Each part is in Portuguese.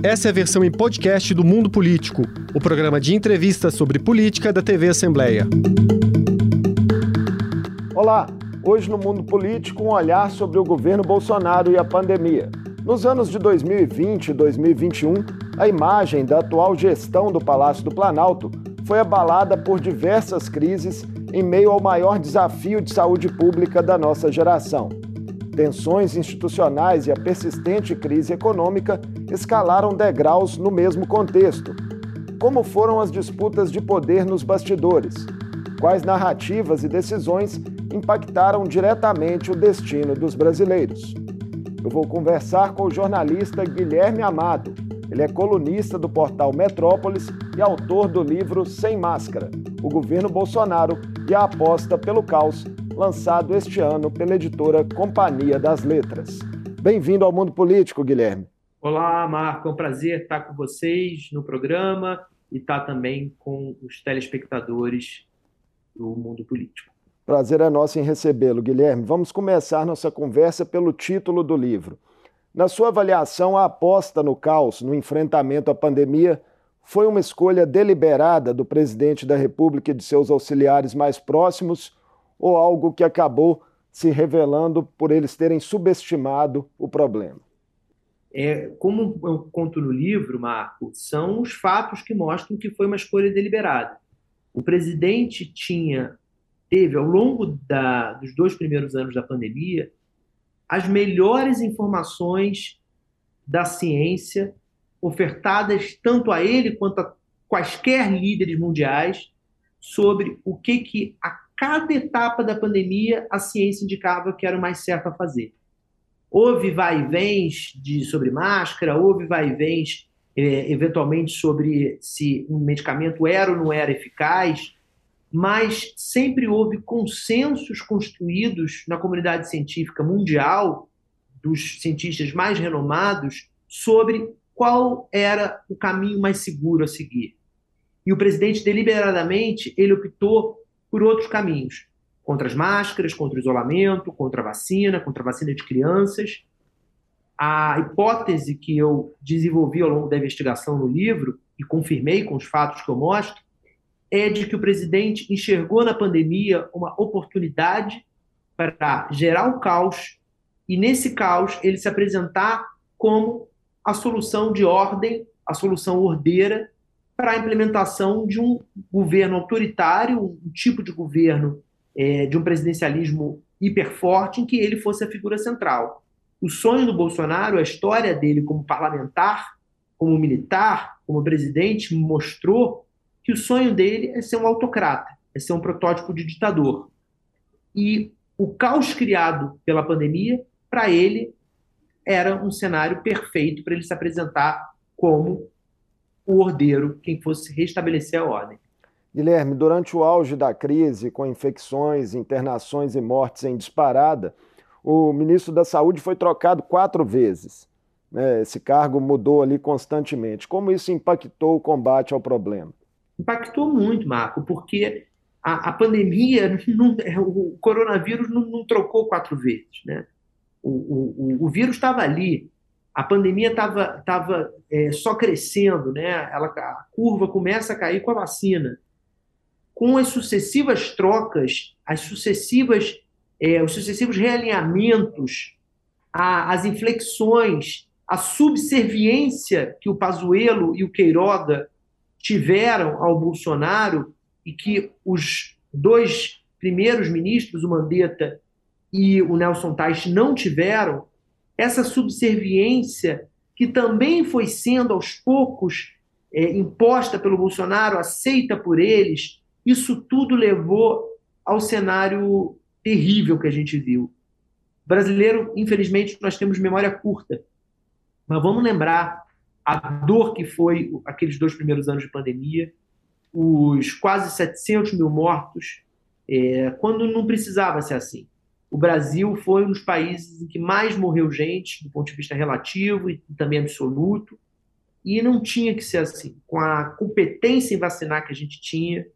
Essa é a versão em podcast do Mundo Político, o programa de entrevistas sobre política da TV Assembleia. Olá, hoje no Mundo Político um olhar sobre o governo Bolsonaro e a pandemia. Nos anos de 2020 e 2021, a imagem da atual gestão do Palácio do Planalto foi abalada por diversas crises em meio ao maior desafio de saúde pública da nossa geração. Tensões institucionais e a persistente crise econômica escalaram degraus no mesmo contexto. Como foram as disputas de poder nos bastidores? Quais narrativas e decisões impactaram diretamente o destino dos brasileiros? Eu vou conversar com o jornalista Guilherme Amado. Ele é colunista do portal Metrópolis e autor do livro Sem Máscara: O Governo Bolsonaro e a Aposta pelo Caos, lançado este ano pela editora Companhia das Letras. Bem-vindo ao Mundo Político, Guilherme. Olá, Marco. É um prazer estar com vocês no programa e estar também com os telespectadores do Mundo Político. Prazer é nosso em recebê-lo, Guilherme. Vamos começar nossa conversa pelo título do livro. Na sua avaliação, a aposta no caos, no enfrentamento à pandemia, foi uma escolha deliberada do presidente da República e de seus auxiliares mais próximos ou algo que acabou se revelando por eles terem subestimado o problema? É, como eu conto no livro, Marco, são os fatos que mostram que foi uma escolha deliberada. O presidente tinha teve, ao longo da, dos dois primeiros anos da pandemia, as melhores informações da ciência ofertadas tanto a ele quanto a quaisquer líderes mundiais sobre o que, que a cada etapa da pandemia a ciência indicava que era o mais certo a fazer. Houve vai e vens de, sobre máscara, houve vai e vens é, eventualmente sobre se um medicamento era ou não era eficaz, mas sempre houve consensos construídos na comunidade científica mundial, dos cientistas mais renomados, sobre qual era o caminho mais seguro a seguir. E o presidente, deliberadamente, ele optou por outros caminhos, contra as máscaras, contra o isolamento, contra a vacina, contra a vacina de crianças. A hipótese que eu desenvolvi ao longo da investigação no livro, e confirmei com os fatos que eu mostro, é de que o presidente enxergou na pandemia uma oportunidade para gerar o caos e, nesse caos, ele se apresentar como a solução de ordem, a solução ordeira para a implementação de um governo autoritário, um tipo de governo é, de um presidencialismo hiperforte em que ele fosse a figura central. O sonho do Bolsonaro, a história dele como parlamentar, como militar, como presidente, mostrou que o sonho dele é ser um autocrata, é ser um protótipo de ditador. E o caos criado pela pandemia, para ele, era um cenário perfeito para ele se apresentar como o ordeiro, quem fosse restabelecer a ordem. Guilherme, durante o auge da crise, com infecções, internações e mortes em disparada, o ministro da Saúde foi trocado quatro vezes. Né? Esse cargo mudou ali constantemente. Como isso impactou o combate ao problema? impactou muito, Marco, porque a, a pandemia, não, o coronavírus não, não, trocou quatro vezes. Né? O, o, o vírus estava ali, a pandemia estava tava, é, só crescendo, né? Ela, a curva começa a cair com a vacina. Com as sucessivas trocas, as sucessivas, é, os sucessivos realinhamentos, a, as inflexões, a subserviência que o Pazuello e o Queiroga tiveram ao Bolsonaro e que os dois primeiros ministros, o Mandetta e o Nelson Teich, não tiveram, essa subserviência que também foi sendo aos poucos é, imposta pelo Bolsonaro, aceita por eles, isso tudo levou ao cenário terrível que a gente viu. Brasileiro, infelizmente, nós temos memória curta. Mas vamos lembrar a dor que foi aqueles dois primeiros anos de pandemia, os quase 700 mil mortos, é, quando não precisava ser assim. O Brasil foi um dos países em que mais morreu gente, do ponto de vista relativo e também absoluto, e não tinha que ser assim. Com a competência em vacinar que a gente tinha,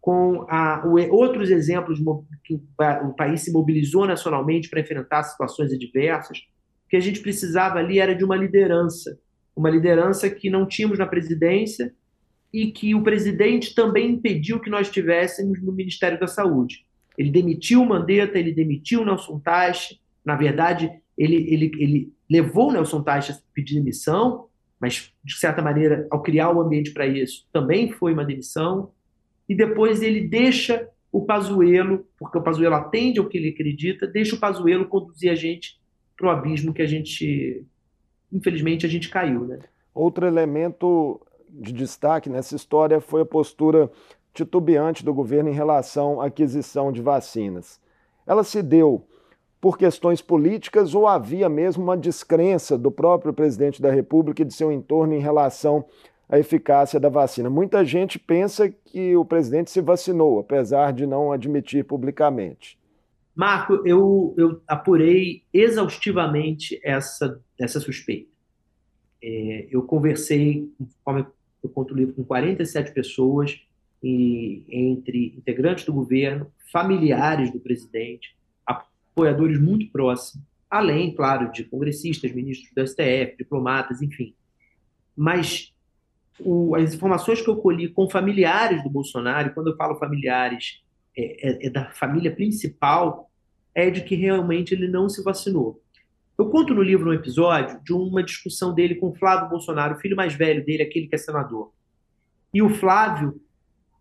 com a, o, outros exemplos que o, país se mobilizou nacionalmente para enfrentar situações adversas, o que a gente precisava ali era de uma liderança uma liderança que não tínhamos na presidência e que o presidente também impediu que nós tivéssemos no Ministério da Saúde. Ele demitiu o Mandetta, ele demitiu o Nelson Teich, na verdade, ele, ele, ele levou Nelson Teich a pedir demissão, mas, de certa maneira, ao criar o ambiente para isso, também foi uma demissão, e depois ele deixa o Pazuello, porque o Pazuello atende ao que ele acredita, deixa o Pazuello conduzir a gente para o abismo que a gente, infelizmente, a gente caiu. Né? Outro elemento de destaque nessa história foi a postura titubeante do governo em relação à aquisição de vacinas. Ela se deu por questões políticas ou havia mesmo uma descrença do próprio presidente da República e de seu entorno em relação à eficácia da vacina? Muita gente pensa que o presidente se vacinou, apesar de não admitir publicamente. Marco, eu, eu apurei exaustivamente essa, essa suspeita. É, eu conversei, eu conto o livro, com 47 pessoas, e, entre integrantes do governo, familiares do presidente, apoiadores muito próximos, além, claro, de congressistas, ministros do STF, diplomatas, enfim. Mas o, as informações que eu colhi com familiares do Bolsonaro, quando eu falo familiares, é, é, é, da família principal, é de que realmente ele não se vacinou. Eu conto no livro um episódio de uma discussão dele com o Flávio Bolsonaro, o filho mais velho dele, aquele que é senador. E o Flávio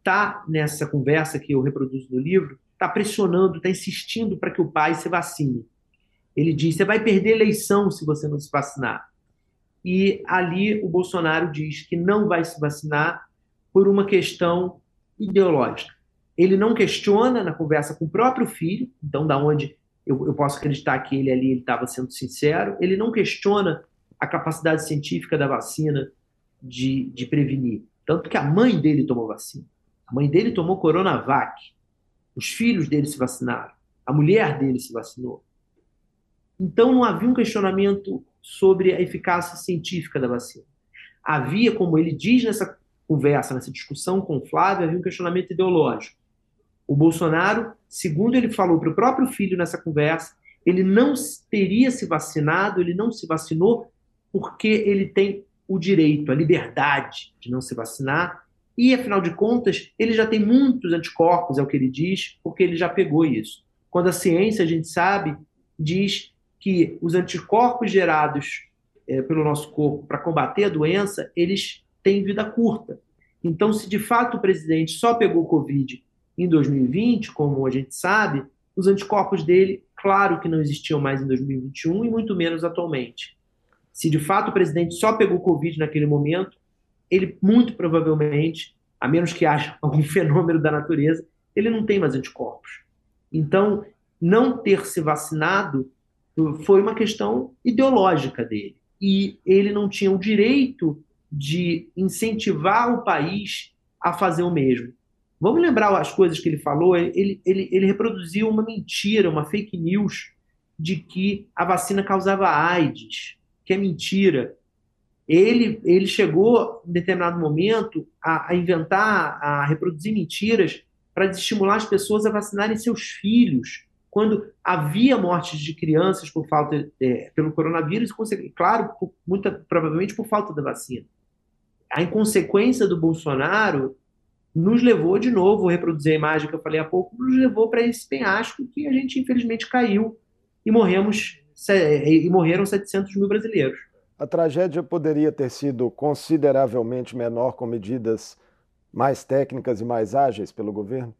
está nessa conversa que eu reproduzo no livro, está pressionando, está insistindo para que o pai se vacine. Ele diz: você vai perder eleição se você não se vacinar. E ali o Bolsonaro diz que não vai se vacinar por uma questão ideológica. Ele não questiona na conversa com o próprio filho, então da onde eu, eu posso acreditar que ele ali estava sendo sincero. Ele não questiona a capacidade científica da vacina de, de prevenir, tanto que a mãe dele tomou vacina. A mãe dele tomou Coronavac. Os filhos dele se vacinaram. A mulher dele se vacinou. Então não havia um questionamento sobre a eficácia científica da vacina. Havia, como ele diz nessa conversa, nessa discussão com o Flávio, havia um questionamento ideológico. O Bolsonaro, segundo ele falou para o próprio filho nessa conversa, ele não teria se vacinado, ele não se vacinou porque ele tem o direito, a liberdade de não se vacinar e, afinal de contas, ele já tem muitos anticorpos, é o que ele diz, porque ele já pegou isso. Quando a ciência, a gente sabe, diz que os anticorpos gerados é, pelo nosso corpo para combater a doença, eles têm vida curta. Então, se de fato o presidente só pegou Covid em 2020, como a gente sabe, os anticorpos dele, claro que não existiam mais em 2021 e muito menos atualmente. Se de fato o presidente só pegou Covid naquele momento, ele muito provavelmente, a menos que haja algum fenômeno da natureza, ele não tem mais anticorpos. Então, não ter se vacinado foi uma questão ideológica dele. E ele não tinha o direito de incentivar o país a fazer o mesmo. Vamos lembrar as coisas que ele falou? Ele, ele, ele reproduziu uma mentira, uma fake news de que a vacina causava AIDS, que é mentira ele, ele chegou, em determinado momento, a, a inventar, a reproduzir mentiras para estimular as pessoas a vacinarem seus filhos, quando havia mortes de crianças por falta é, pelo coronavírus, e, claro, por, muito provavelmente por falta da vacina. A inconsequência do Bolsonaro nos levou de novo, a reproduzir a imagem que eu falei há pouco, nos levou para esse penhasco que a gente infelizmente caiu e morremos e morreram 700 mil brasileiros. A tragédia poderia ter sido consideravelmente menor com medidas mais técnicas e mais ágeis pelo governo?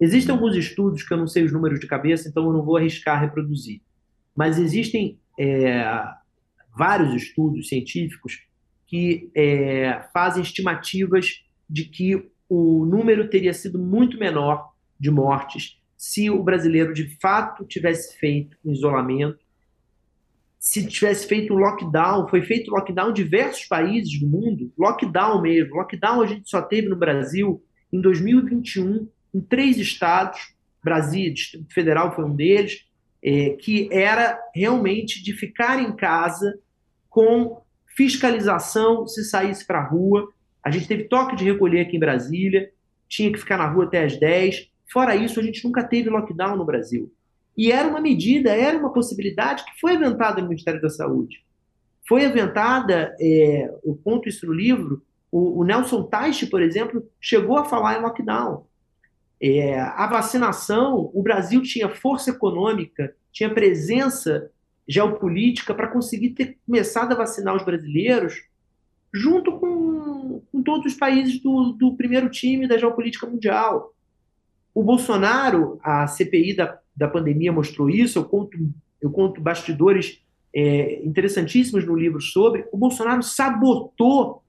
Existem alguns estudos que eu não sei os números de cabeça, então eu não vou arriscar reproduzir. Mas existem é, vários estudos científicos que é, fazem estimativas de que o número teria sido muito menor de mortes se o brasileiro de fato tivesse feito um isolamento se tivesse feito um lockdown, foi feito lockdown em diversos países do mundo, lockdown mesmo. Lockdown a gente só teve no Brasil em 2021, em três estados, Brasil, Distrito Federal foi um deles, é, que era realmente de ficar em casa com fiscalização se saísse para a rua. A gente teve toque de recolher aqui em Brasília, tinha que ficar na rua até as 10. Fora isso, a gente nunca teve lockdown no Brasil. E era uma medida, era uma possibilidade que foi inventada no Ministério da Saúde. Foi aventada, é, eu conto isso no livro, o, o Nelson Teich, por exemplo, chegou a falar em lockdown. É, a vacinação, o Brasil tinha força econômica, tinha presença geopolítica para conseguir ter começado a vacinar os brasileiros junto com, com todos os países do, do primeiro time da geopolítica mundial. O Bolsonaro, a CPI da, da pandemia mostrou isso, eu conto, eu conto bastidores é, interessantíssimos no livro sobre. O Bolsonaro sabotou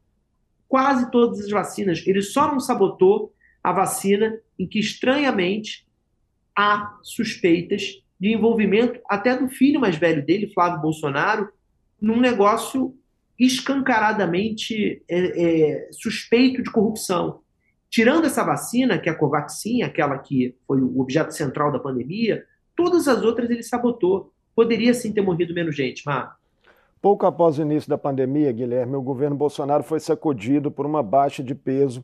quase todas as vacinas. Ele só não sabotou a vacina em que, estranhamente, há suspeitas de envolvimento até do filho mais velho dele, Flávio Bolsonaro, num negócio escancaradamente é, é, suspeito de corrupção. Tirando essa vacina, que é a Covaxin, aquela que foi o objeto central da pandemia, todas as outras ele sabotou. Poderia sim ter morrido menos gente, Mar. Pouco após o início da pandemia, Guilherme, o governo Bolsonaro foi sacudido por uma baixa de peso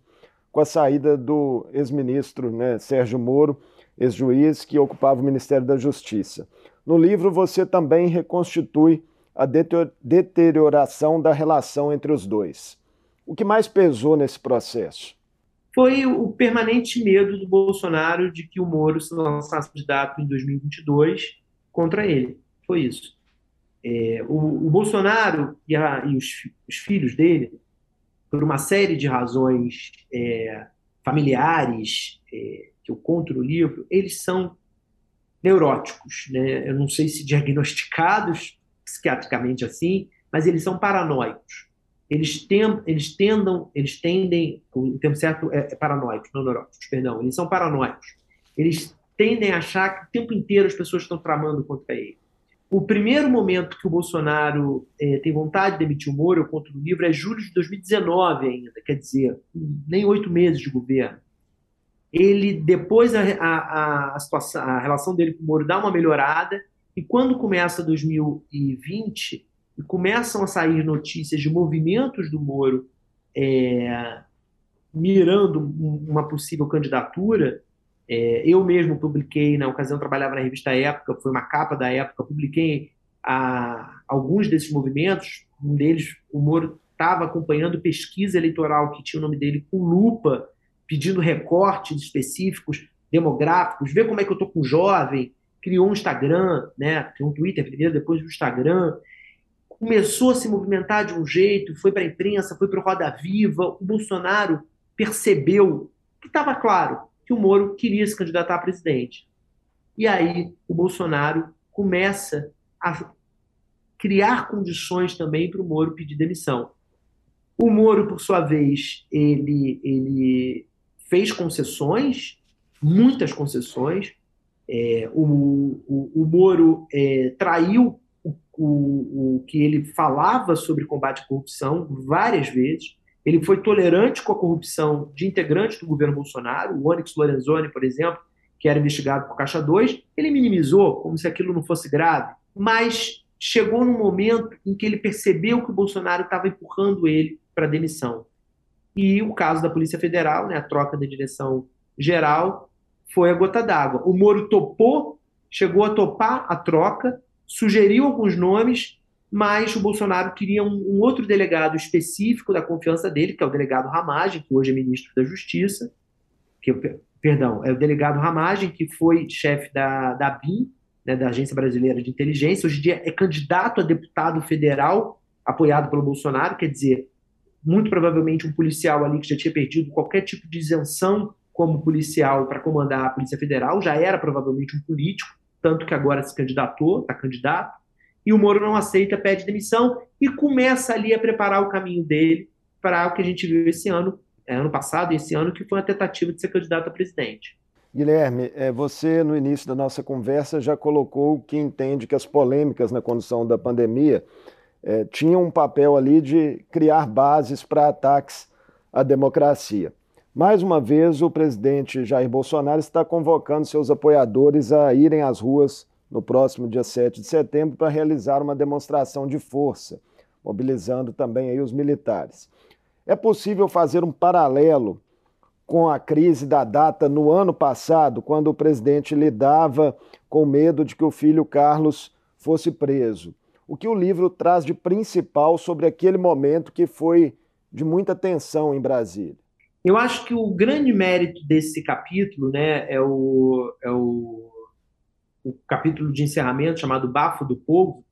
com a saída do ex-ministro né, Sérgio Moro, ex-juiz que ocupava o Ministério da Justiça. No livro, você também reconstitui a deterioração da relação entre os dois. O que mais pesou nesse processo? Foi o permanente medo do Bolsonaro de que o Moro se lançasse candidato em 2022 contra ele. Foi isso. É, o, o, Bolsonaro e, a, e os, os, filhos dele, por uma série de razões é, familiares, é, que eu conto no livro, eles são neuróticos. Né? Eu não sei se diagnosticados psiquiatricamente assim, mas eles são paranoicos. Eles, tem, eles tendam, eles tendem, o termo certo é, é paranoicos, não neuróticos, perdão, eles são paranoicos. Eles tendem a achar que o tempo inteiro as pessoas estão tramando contra ele. O primeiro momento que o Bolsonaro é, tem vontade de demitir o Moro, eu conto no livro, é julho de 2019 ainda, quer dizer, nem oito meses de governo ele depois a, a, a, situação, a relação dele com o Moro dá uma melhorada e quando começa 2020 e começam a sair notícias de movimentos do Moro é, mirando uma possível candidatura, é, eu mesmo publiquei, na ocasião trabalhava na revista Época, foi uma capa da Época, publiquei a, alguns desses movimentos, um deles, o Moro estava acompanhando pesquisa eleitoral que tinha o nome dele com lupa, pedindo recortes específicos, demográficos, ver como é que eu estou com jovem, criou um Instagram, né? Criou um Twitter primeiro, depois o Instagram. Começou a se movimentar de um jeito, foi para a imprensa, foi para o Roda Viva. O Bolsonaro percebeu que estava claro que o Moro queria se candidatar a presidente. E aí o Bolsonaro começa a criar condições também para o Moro pedir demissão. O Moro, por sua vez, ele, ele fez concessões, muitas concessões. É, o, o, o, Moro é, traiu o, o, que ele falava sobre combate à corrupção várias vezes. Ele foi tolerante com a corrupção de integrantes do governo Bolsonaro, o Onyx Lorenzoni, por exemplo, que era investigado por Caixa 2, ele minimizou como se aquilo não fosse grave, mas chegou num momento em que ele percebeu que o Bolsonaro estava empurrando ele para demissão. E o caso da Polícia Federal, né, a troca da direção geral, foi a gota d'água. O Moro topou, chegou a topar a troca, sugeriu alguns nomes, mas o Bolsonaro queria um, um outro delegado específico da confiança dele, que é o delegado Ramagem, que hoje é ministro da Justiça, que, perdão, é o delegado Ramagem, que foi chefe da, da BIM, né, da Agência Brasileira de Inteligência, hoje em dia é candidato a deputado federal, apoiado pelo Bolsonaro, quer dizer, muito provavelmente um policial ali que já tinha perdido qualquer tipo de isenção como policial para comandar a Polícia Federal, já era provavelmente um político, tanto que agora se candidatou, está candidato, e o Moro não aceita, pede demissão e começa ali a preparar o caminho dele para o que a gente viu esse ano, é, ano passado e esse ano, que foi a tentativa de ser candidato a presidente. Guilherme, é, você no início da nossa conversa já colocou que entende que as polêmicas na condução da pandemia é, tinha um papel ali de criar bases para ataques à democracia. Mais uma vez, o presidente Jair Bolsonaro está convocando seus apoiadores a irem às ruas no próximo dia 7 de setembro para realizar uma demonstração de força, mobilizando também aí os militares. É possível fazer um paralelo com a crise da data no ano passado, quando o presidente lidava com medo de que o filho Carlos fosse preso. o que o livro traz de principal sobre aquele momento que foi de muita tensão em Brasília. Eu acho que o grande mérito desse capítulo né, é, o, é o, o capítulo de encerramento chamado Bafo do Povo,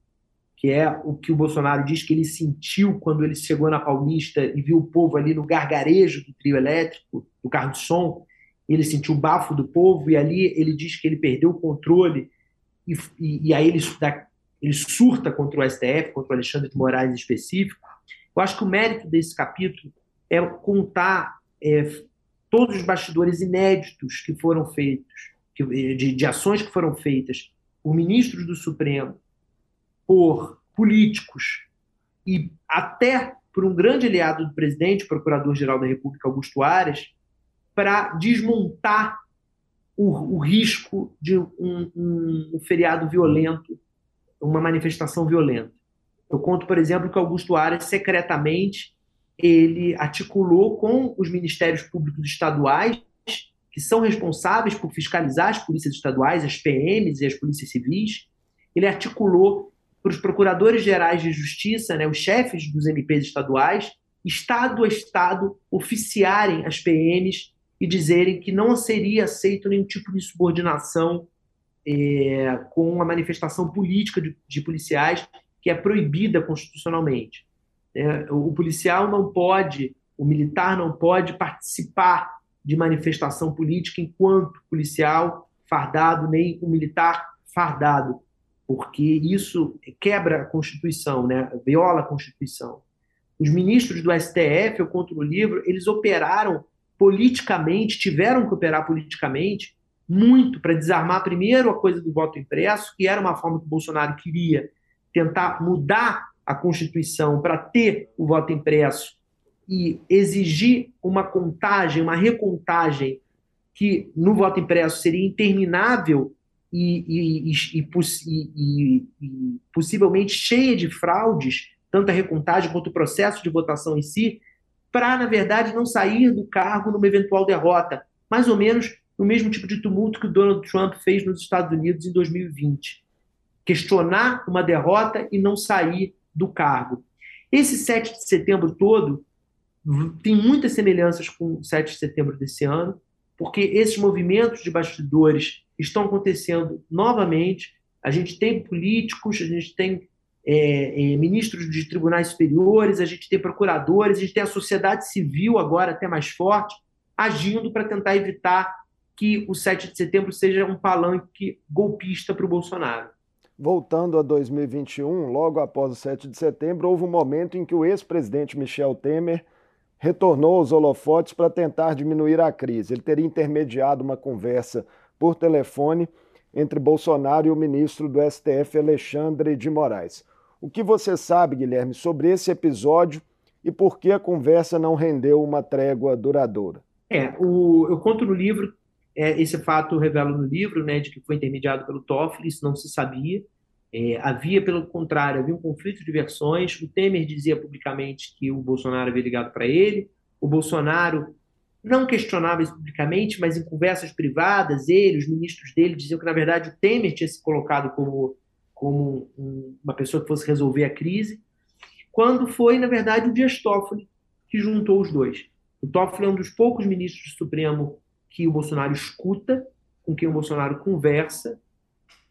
que é o que o Bolsonaro diz que ele sentiu quando ele chegou na Paulista e viu o povo ali no gargarejo do trio elétrico, do carro de som, ele sentiu o bafo do povo e ali ele diz que ele perdeu o controle e, e, e aí ele, ele surta contra o STF, contra o Alexandre de Moraes em específico. Eu acho que o mérito desse capítulo é contar é, todos os bastidores inéditos que foram feitos, que, de, de ações que foram feitas por ministros do Supremo, por políticos e até por um grande aliado do presidente, o Procurador-Geral da República, Augusto Aras, para desmontar o, o, risco de um, um, um, feriado violento, uma manifestação violenta. Eu conto, por exemplo, que Augusto Aras secretamente ele articulou com os ministérios públicos estaduais, que são responsáveis por fiscalizar as polícias estaduais, as PMs e as polícias civis. Ele articulou para os procuradores gerais de justiça, né, os chefes dos MPs estaduais, estado a estado, oficiarem as PMs e dizerem que não seria aceito nenhum tipo de subordinação é, com a manifestação política de, de policiais que é proibida constitucionalmente. É, o policial não pode, o militar não pode participar de manifestação política enquanto policial fardado, nem o militar fardado, porque isso quebra a Constituição, né? viola a Constituição. Os ministros do STF, eu conto no livro, eles operaram politicamente, tiveram que operar politicamente muito para desarmar primeiro a coisa do voto impresso, que era uma forma que o Bolsonaro queria tentar mudar a Constituição para ter o voto impresso e exigir uma contagem, uma recontagem que no voto impresso seria interminável e, e, e, e, possivelmente cheia de fraudes, tanto a recontagem quanto o processo de votação em si, para, na verdade, não sair do cargo numa eventual derrota. Mais ou menos no mesmo tipo de tumulto que o Donald Trump fez nos Estados Unidos em 2020. Questionar uma derrota e não sair do cargo. Esse 7 de setembro todo tem muitas semelhanças com o 7 de setembro desse ano, porque esses movimentos de bastidores estão acontecendo novamente. A gente tem políticos, a gente tem é, é, ministros de tribunais superiores, a gente tem procuradores, a gente tem a sociedade civil agora até mais forte, agindo para tentar evitar que o 7 de setembro seja um palanque golpista para o Bolsonaro. Voltando a 2021, logo após o 7 de setembro, houve um momento em que o ex-presidente Michel Temer retornou aos holofotes para tentar diminuir a crise. Ele teria intermediado uma conversa por telefone entre Bolsonaro e o ministro do STF, Alexandre de Moraes. O que você sabe, Guilherme, sobre esse episódio e por que a conversa não rendeu uma trégua duradoura? É, o, eu conto no livro é, esse fato revela no livro, né, de que foi intermediado pelo Toffoli, isso não se sabia. É, havia, pelo contrário, havia um conflito de versões. O Temer dizia publicamente que o Bolsonaro havia ligado para ele. O Bolsonaro não questionava isso publicamente, mas em conversas privadas, ele, os ministros dele, diziam que, na verdade, o Temer tinha se colocado como, como um, uma pessoa que fosse resolver a crise, quando foi, na verdade, o Dias Toffoli que juntou os dois. O Toffoli é um dos poucos ministros do Supremo que o Bolsonaro escuta, com quem o Bolsonaro conversa,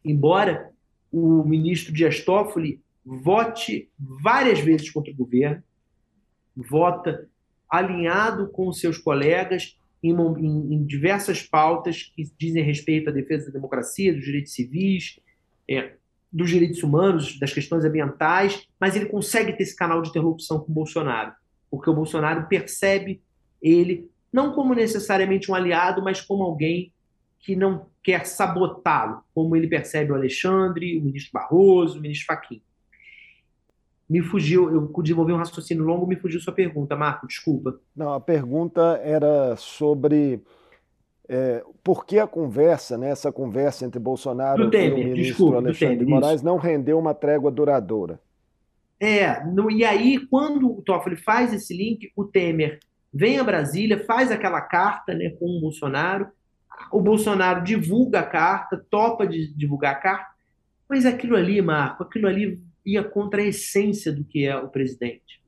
embora o ministro Dias Toffoli vote várias vezes contra o governo, vota alinhado com seus colegas em, em, em diversas pautas que dizem respeito à defesa da democracia, dos direitos civis, é, dos direitos humanos, das questões ambientais, mas ele consegue ter esse canal de interlocução com o Bolsonaro, porque o Bolsonaro percebe ele não como necessariamente um aliado, mas como alguém que não quer sabotá-lo, como ele percebe o Alexandre, o ministro Barroso, o ministro Fachin. Me fugiu, eu desenvolvi um raciocínio longo, me fugiu sua pergunta, Marco, desculpa. Não, a pergunta era sobre é, por que a conversa, né, essa conversa entre Bolsonaro Temer, e o ministro desculpa, Alexandre Temer, de Moraes não rendeu uma trégua duradoura. É, no, e aí, quando o Toffoli faz esse link, o Temer vem a Brasília, faz aquela carta né, com o Bolsonaro, o Bolsonaro divulga a carta, topa de divulgar a carta, mas aquilo ali, Marco, aquilo ali ia contra a essência do que é o presidente.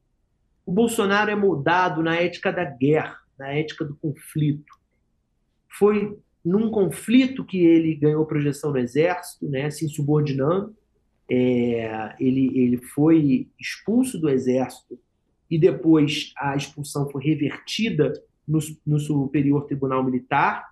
O Bolsonaro é moldado na ética da guerra, na ética do conflito. Foi num conflito que ele ganhou projeção no exército, né, se insubordinando. É, ele, ele foi expulso do exército e depois a expulsão foi revertida no, no Superior Tribunal Militar.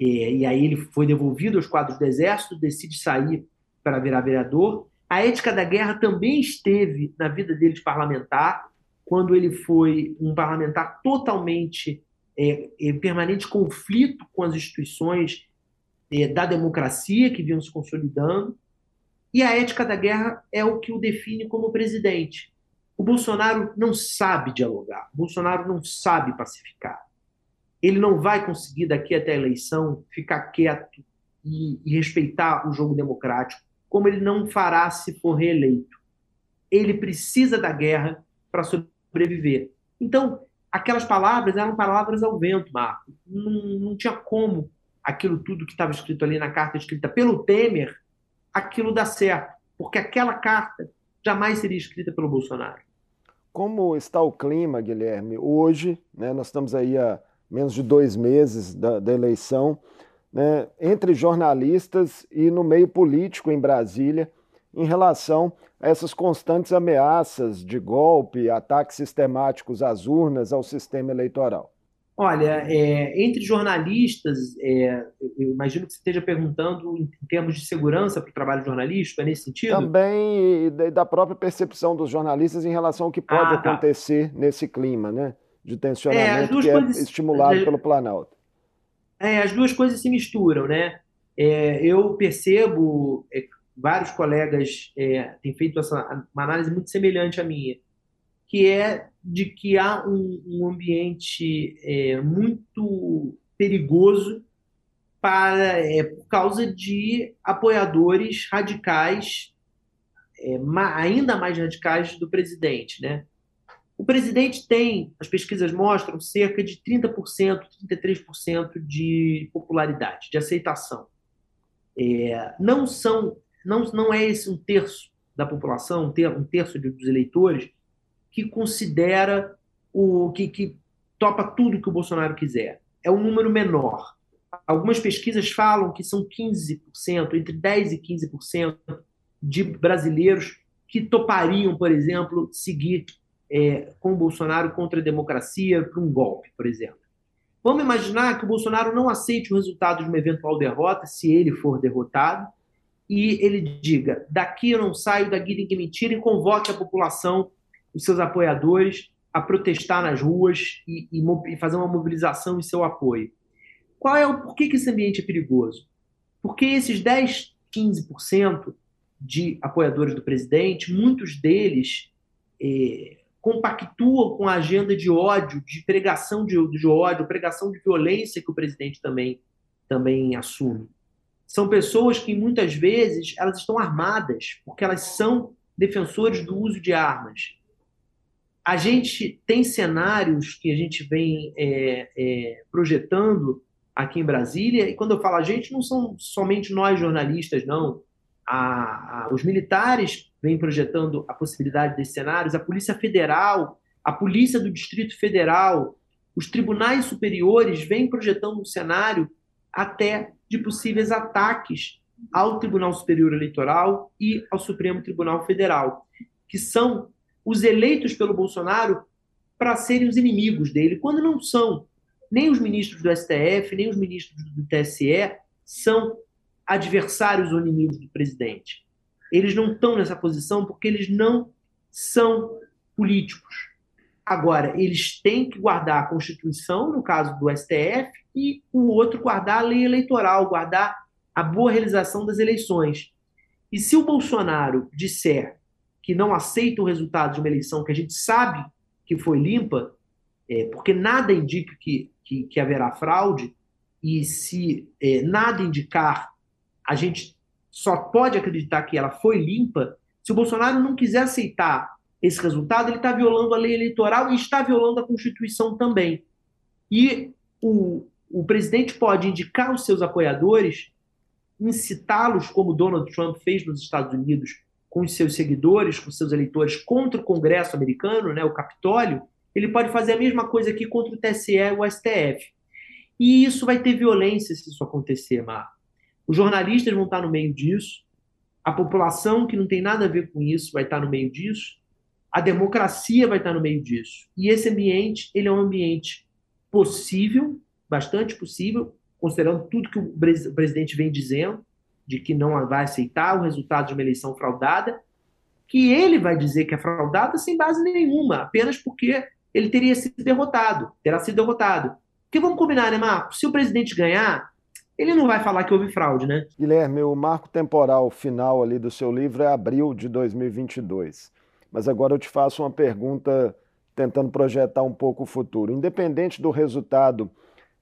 É, e aí ele foi devolvido aos quadros do exército, decide sair para virar vereador. A ética da guerra também esteve na vida dele de parlamentar, quando ele foi um parlamentar totalmente é, em permanente conflito com as instituições é, da democracia que vinham se consolidando. E a ética da guerra é o que o define como presidente. O Bolsonaro não sabe dialogar, o Bolsonaro não sabe pacificar. Ele não vai conseguir, daqui até a eleição, ficar quieto e, e respeitar o jogo democrático, como ele não fará se for reeleito. Ele precisa da guerra para sobreviver. Então, aquelas palavras eram palavras ao vento, Marco. Não, não tinha como aquilo tudo que estava escrito ali na carta escrita pelo Temer, aquilo dar certo, porque aquela carta jamais seria escrita pelo Bolsonaro. Como está o clima, Guilherme? Hoje, né, nós estamos aí há menos de dois meses da, da eleição, né, entre jornalistas e no meio político em Brasília, em relação a essas constantes ameaças de golpe, ataques sistemáticos às urnas, ao sistema eleitoral? Olha, é, entre jornalistas, é, eu imagino que você esteja perguntando em termos de segurança para o trabalho jornalístico, é nesse sentido? Também da própria percepção dos jornalistas em relação ao que pode ah, tá. acontecer nesse clima, né? De tensionamento é, que é coisas, é estimulado pelo Planalto. É, as duas coisas se misturam, né? É, eu percebo, é, vários colegas é, têm feito essa, uma análise muito semelhante à minha, que é de que há um, um ambiente é, muito perigoso para é, por causa de apoiadores radicais, é, ma, ainda mais radicais do presidente, né? O presidente tem, as pesquisas mostram, cerca de 30%, 33% de popularidade, de aceitação. É, não são não, não é esse um terço da população, um terço dos eleitores, que considera o que, que topa tudo que o Bolsonaro quiser. É um número menor. Algumas pesquisas falam que são 15%, entre 10% e 15% de brasileiros que topariam, por exemplo, seguir é, com o Bolsonaro contra a democracia para um golpe, por exemplo. Vamos imaginar que o Bolsonaro não aceite o resultado de uma eventual derrota, se ele for derrotado, e ele diga: daqui eu não saio, daqui ninguém me tira, e convoque a população, os seus apoiadores, a protestar nas ruas e, e, e fazer uma mobilização em seu apoio. Qual é o por que, esse ambiente é perigoso? Porque esses 10, 15% de apoiadores do presidente, muitos deles é, compactuam com a agenda de ódio, de pregação de, de ódio, pregação de violência que o presidente também, também assume são pessoas que muitas vezes elas estão armadas porque elas são defensores do uso de armas. A gente tem cenários que a gente vem é, é, projetando aqui em Brasília, e quando eu falo a gente, não são somente nós jornalistas, não. A, a, os militares vêm projetando a possibilidade desses cenários, a Polícia Federal, a Polícia do Distrito Federal, os tribunais superiores vêm projetando um cenário até de possíveis ataques ao Tribunal Superior Eleitoral e ao Supremo Tribunal Federal, que são os eleitos pelo Bolsonaro para serem os inimigos dele, quando não são. Nem os ministros do STF, nem os ministros do TSE são adversários ou inimigos do presidente. Eles não estão nessa posição porque eles não são políticos. Agora, eles têm que guardar a Constituição, no caso do STF, e o outro guardar a lei eleitoral, guardar a boa realização das eleições. E se o Bolsonaro disser que não aceita o resultado de uma eleição que a gente sabe que foi limpa, é, porque nada indica que, que, que haverá fraude, e se é, nada indicar, a gente só pode acreditar que ela foi limpa, se o Bolsonaro não quiser aceitar esse resultado, ele está violando a lei eleitoral e está violando a Constituição também. E o, o presidente pode indicar os seus apoiadores, incitá-los, como Donald Trump fez nos Estados Unidos com os seus seguidores, com seus eleitores contra o Congresso americano, né, o Capitólio, ele pode fazer a mesma coisa aqui contra o TSE e o STF. E isso vai ter violência se isso acontecer, Marco. Os jornalistas vão estar no meio disso, a população que não tem nada a ver com isso vai estar no meio disso, a democracia vai estar no meio disso. E esse ambiente, ele é um ambiente possível, bastante possível, considerando tudo que o presidente vem dizendo, de que não vai aceitar o resultado de uma eleição fraudada, que ele vai dizer que é fraudada sem base nenhuma, apenas porque ele teria sido derrotado, terá sido derrotado. Porque vamos combinar, né, Marco? Se o presidente ganhar, ele não vai falar que houve fraude, né? Guilherme, o marco temporal final ali do seu livro é abril de 2022. Mas agora eu te faço uma pergunta tentando projetar um pouco o futuro. Independente do resultado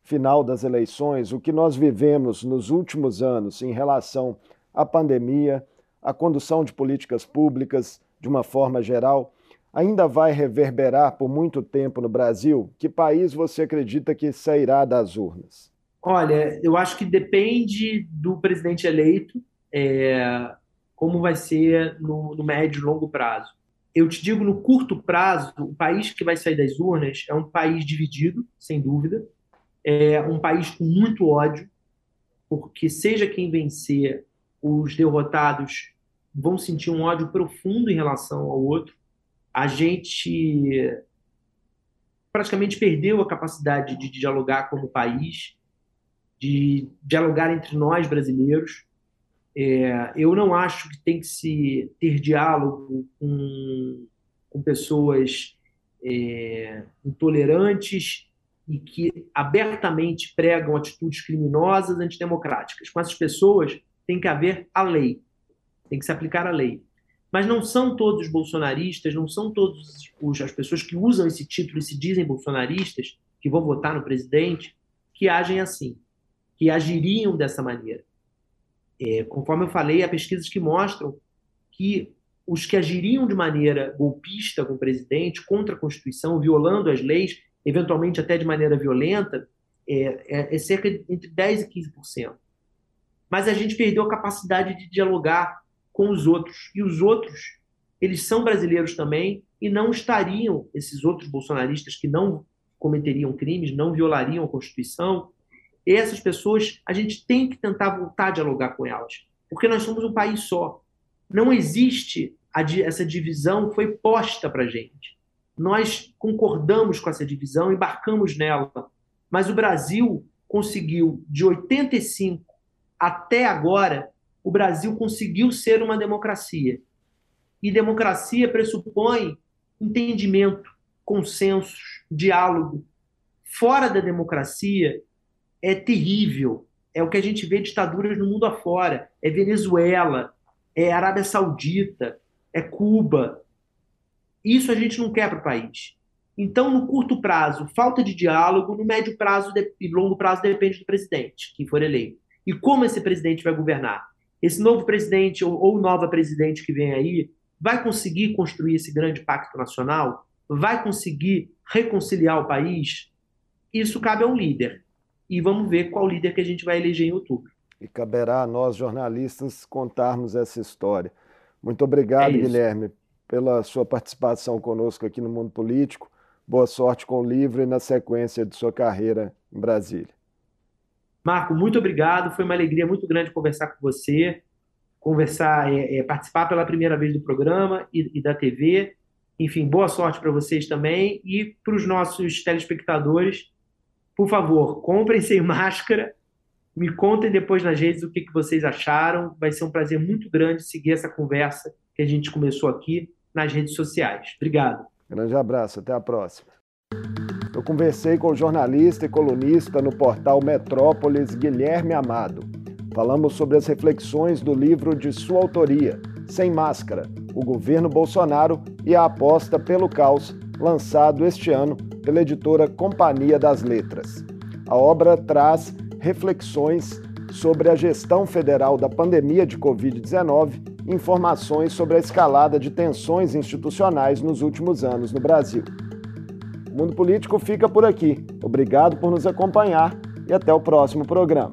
final das eleições, o que nós vivemos nos últimos anos em relação à pandemia, à condução de políticas públicas de uma forma geral, ainda vai reverberar por muito tempo no Brasil? Que país você acredita que sairá das urnas? Olha, eu acho que depende do presidente eleito, é, como vai ser no, no médio e longo prazo eu te digo, no curto prazo, o país que vai sair das urnas é um país dividido, sem dúvida, é um país com muito ódio, porque seja quem vencer, os derrotados vão sentir um ódio profundo em relação ao outro. A gente praticamente perdeu a capacidade de dialogar como país, de dialogar entre nós brasileiros. É, eu não acho que tem que se ter diálogo com, com pessoas é, intolerantes e que abertamente pregam atitudes criminosas, antidemocráticas. Com essas pessoas tem que haver a lei, tem que se aplicar a lei. Mas não são todos bolsonaristas, não são todas as pessoas que usam esse título e se dizem bolsonaristas, que vão votar no presidente, que agem assim, que agiriam dessa maneira. É, conforme eu falei, há pesquisas que mostram que os que agiriam de maneira golpista com o presidente, contra a Constituição, violando as leis, eventualmente até de maneira violenta, é, é, é cerca de entre 10% e 15%. Mas a gente perdeu a capacidade de dialogar com os outros. E os outros, eles são brasileiros também e não estariam, esses outros bolsonaristas que não cometeriam crimes, não violariam a Constituição, essas pessoas, a gente tem que tentar voltar a dialogar com elas, porque nós somos um país só. Não existe a, essa divisão, foi posta para a gente. Nós concordamos com essa divisão, embarcamos nela, mas o Brasil conseguiu, de 85 até agora, o Brasil conseguiu ser uma democracia. E democracia pressupõe entendimento, consensos, diálogo. Fora da democracia, é terrível. É o que a gente vê ditaduras no mundo afora. É Venezuela, é Arábia Saudita, é Cuba. Isso a gente não quer para o país. Então, no curto prazo, falta de diálogo, no médio prazo e longo prazo depende do presidente que for eleito. E como esse presidente vai governar? Esse novo presidente ou, ou nova presidente que vem aí vai conseguir construir esse grande pacto nacional? Vai conseguir reconciliar o país? Isso cabe ao líder e vamos ver qual líder que a gente vai eleger em outubro. E caberá a nós, jornalistas, contarmos essa história. Muito obrigado, é Guilherme, pela sua participação conosco aqui no Mundo Político. Boa sorte com o livro e na sequência de sua carreira em Brasília. Marco, muito obrigado. Foi uma alegria muito grande conversar com você, conversar, é, é, participar pela primeira vez do programa e, e da TV. Enfim, boa sorte para vocês também e para os nossos telespectadores. Por favor, comprem sem máscara. Me contem depois nas redes o que, que vocês acharam. Vai ser um prazer muito grande seguir essa conversa que a gente começou aqui nas redes sociais. Obrigado. Grande abraço, até a próxima. Eu conversei com o jornalista e colunista no portal Metrópolis, Guilherme Amado. Falamos sobre as reflexões do livro de sua autoria, Sem Máscara, o governo Bolsonaro e a aposta pelo caos, lançado este ano pela editora Companhia das Letras. A obra traz reflexões sobre a gestão federal da pandemia de Covid-19 e informações sobre a escalada de tensões institucionais nos últimos anos no Brasil. O Mundo Político fica por aqui. Obrigado por nos acompanhar e até o próximo programa.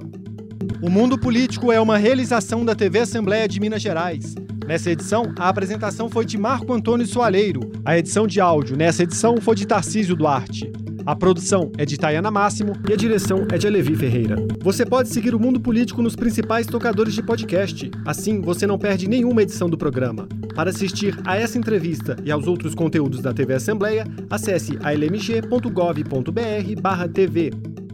O Mundo Político é uma realização da TV Assembleia de Minas Gerais. Nessa edição, a apresentação foi de Marco Antônio Soaleiro. A edição de áudio nessa edição foi de Tarcísio Duarte. A produção é de Tayana Máximo e a direção é de Alevi Ferreira. Você pode seguir o Mundo Político nos principais tocadores de podcast. Assim, você não perde nenhuma edição do programa. Para assistir a essa entrevista e aos outros conteúdos da TV Assembleia, acesse almg.gov.br/tv.